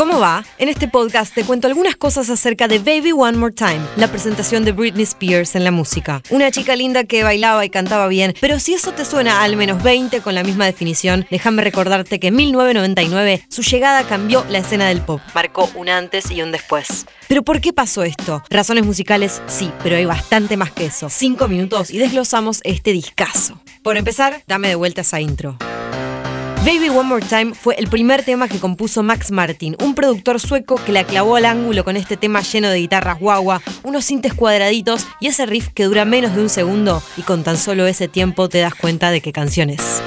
¿Cómo va? En este podcast te cuento algunas cosas acerca de Baby One More Time, la presentación de Britney Spears en la música. Una chica linda que bailaba y cantaba bien, pero si eso te suena al menos 20 con la misma definición, déjame recordarte que en 1999 su llegada cambió la escena del pop. Marcó un antes y un después. ¿Pero por qué pasó esto? Razones musicales, sí, pero hay bastante más que eso. Cinco minutos y desglosamos este discazo. Por empezar, dame de vuelta esa intro. Baby One More Time fue el primer tema que compuso Max Martin, un productor sueco que la clavó al ángulo con este tema lleno de guitarras guagua, unos sintes cuadraditos y ese riff que dura menos de un segundo y con tan solo ese tiempo te das cuenta de qué canción es.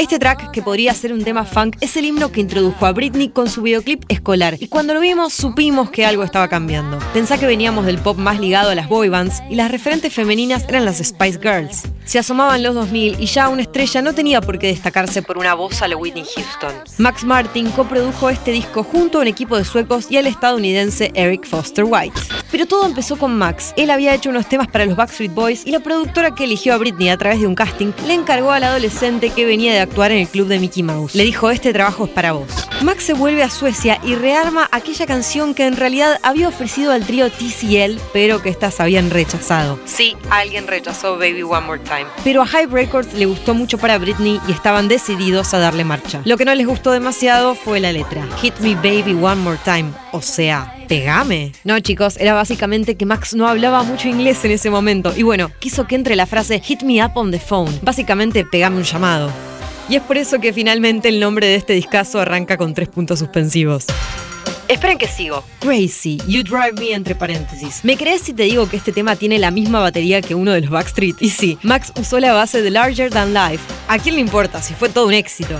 Este track, que podría ser un tema funk, es el himno que introdujo a Britney con su videoclip escolar. Y cuando lo vimos, supimos que algo estaba cambiando. Pensá que veníamos del pop más ligado a las boy bands y las referentes femeninas eran las Spice Girls. Se asomaban los 2000 y ya una estrella no tenía por qué destacarse por una voz a la Whitney Houston. Max Martin coprodujo este disco junto a un equipo de suecos y al estadounidense Eric Foster White. Pero todo empezó con Max. Él había hecho unos temas para los Backstreet Boys y la productora que eligió a Britney a través de un casting le encargó al adolescente que venía de actuar en el club de Mickey Mouse. Le dijo, este trabajo es para vos. Max se vuelve a Suecia y rearma aquella canción que en realidad había ofrecido al trío TCL, pero que estas habían rechazado. Sí, alguien rechazó Baby One More Time. Pero a Hype Records le gustó mucho para Britney y estaban decididos a darle marcha. Lo que no les gustó demasiado fue la letra. Hit me baby one more time. O sea, pegame. No, chicos, era básicamente que Max no hablaba mucho inglés en ese momento. Y bueno, quiso que entre la frase Hit me up on the phone. Básicamente, pegame un llamado. Y es por eso que finalmente el nombre de este discazo arranca con tres puntos suspensivos. Esperen que sigo. Crazy, You Drive Me entre paréntesis. ¿Me crees si te digo que este tema tiene la misma batería que uno de los Backstreet? Y sí, Max usó la base de Larger Than Life. ¿A quién le importa si fue todo un éxito?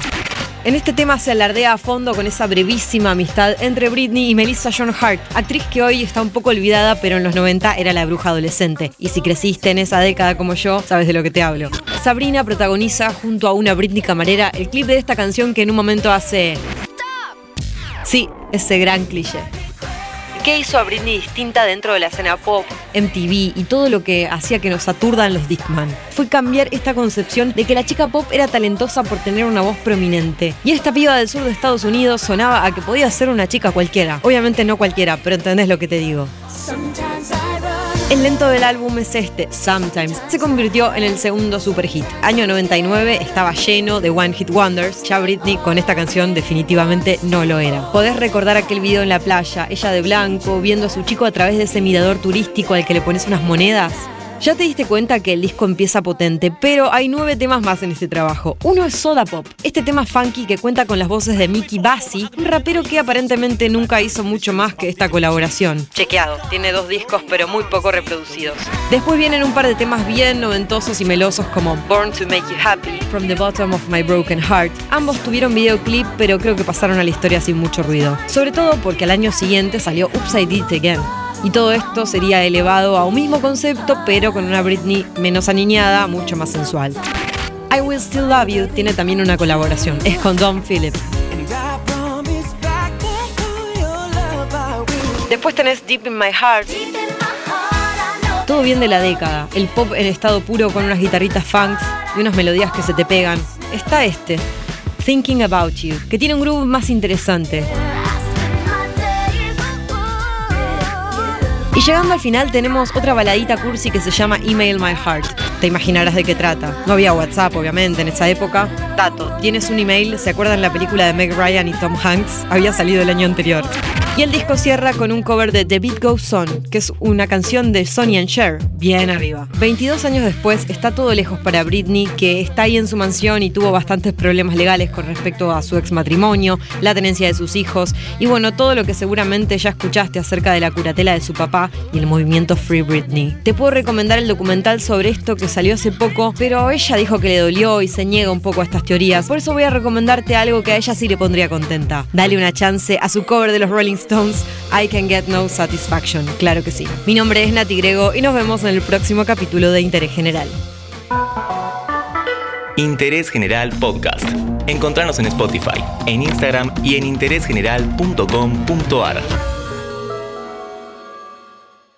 En este tema se alardea a fondo con esa brevísima amistad entre Britney y Melissa John Hart, actriz que hoy está un poco olvidada, pero en los 90 era la bruja adolescente. Y si creciste en esa década como yo, sabes de lo que te hablo. Sabrina protagoniza junto a una Britney camarera el clip de esta canción que en un momento hace... Sí, ese gran cliché. ¿Qué hizo a Britney distinta dentro de la escena pop, MTV y todo lo que hacía que nos aturdan los Discman? Fue cambiar esta concepción de que la chica pop era talentosa por tener una voz prominente. Y esta piba del sur de Estados Unidos sonaba a que podía ser una chica cualquiera. Obviamente no cualquiera, pero entendés lo que te digo. El lento del álbum es este, Sometimes. Se convirtió en el segundo super hit. Año 99 estaba lleno de One Hit Wonders. Ya Britney con esta canción definitivamente no lo era. Podés recordar aquel video en la playa, ella de blanco, viendo a su chico a través de ese mirador turístico al que le pones unas monedas. Ya te diste cuenta que el disco empieza potente, pero hay nueve temas más en este trabajo. Uno es Soda Pop, este tema funky que cuenta con las voces de Mickey Bassi, un rapero que aparentemente nunca hizo mucho más que esta colaboración. Chequeado, tiene dos discos pero muy poco reproducidos. Después vienen un par de temas bien noventosos y melosos como Born to Make You Happy, From the Bottom of My Broken Heart. Ambos tuvieron videoclip, pero creo que pasaron a la historia sin mucho ruido. Sobre todo porque al año siguiente salió Upside It Again. Y todo esto sería elevado a un mismo concepto, pero con una Britney menos aniñada, mucho más sensual. I Will Still Love You tiene también una colaboración, es con Don Philip. Después tenés Deep in My Heart. Todo bien de la década, el pop en estado puro con unas guitarritas funk y unas melodías que se te pegan. Está este, Thinking About You, que tiene un groove más interesante. Y llegando al final tenemos otra baladita cursi que se llama Email My Heart. Te imaginarás de qué trata. No había WhatsApp, obviamente, en esa época. Dato, tienes un email, ¿se acuerdan la película de Meg Ryan y Tom Hanks? Había salido el año anterior. Y el disco cierra con un cover de The Beat Goes On, que es una canción de Sonny and Cher, bien arriba. 22 años después está todo lejos para Britney, que está ahí en su mansión y tuvo bastantes problemas legales con respecto a su ex matrimonio, la tenencia de sus hijos y bueno, todo lo que seguramente ya escuchaste acerca de la curatela de su papá y el movimiento Free Britney. Te puedo recomendar el documental sobre esto que salió hace poco, pero ella dijo que le dolió y se niega un poco a estas teorías. Por eso voy a recomendarte algo que a ella sí le pondría contenta. Dale una chance a su cover de los Rolling I Can Get No Satisfaction. Claro que sí. Mi nombre es Nati Grego y nos vemos en el próximo capítulo de Interés General. Interés General Podcast. Encontrarnos en Spotify, en Instagram y en interésgeneral.com.ar.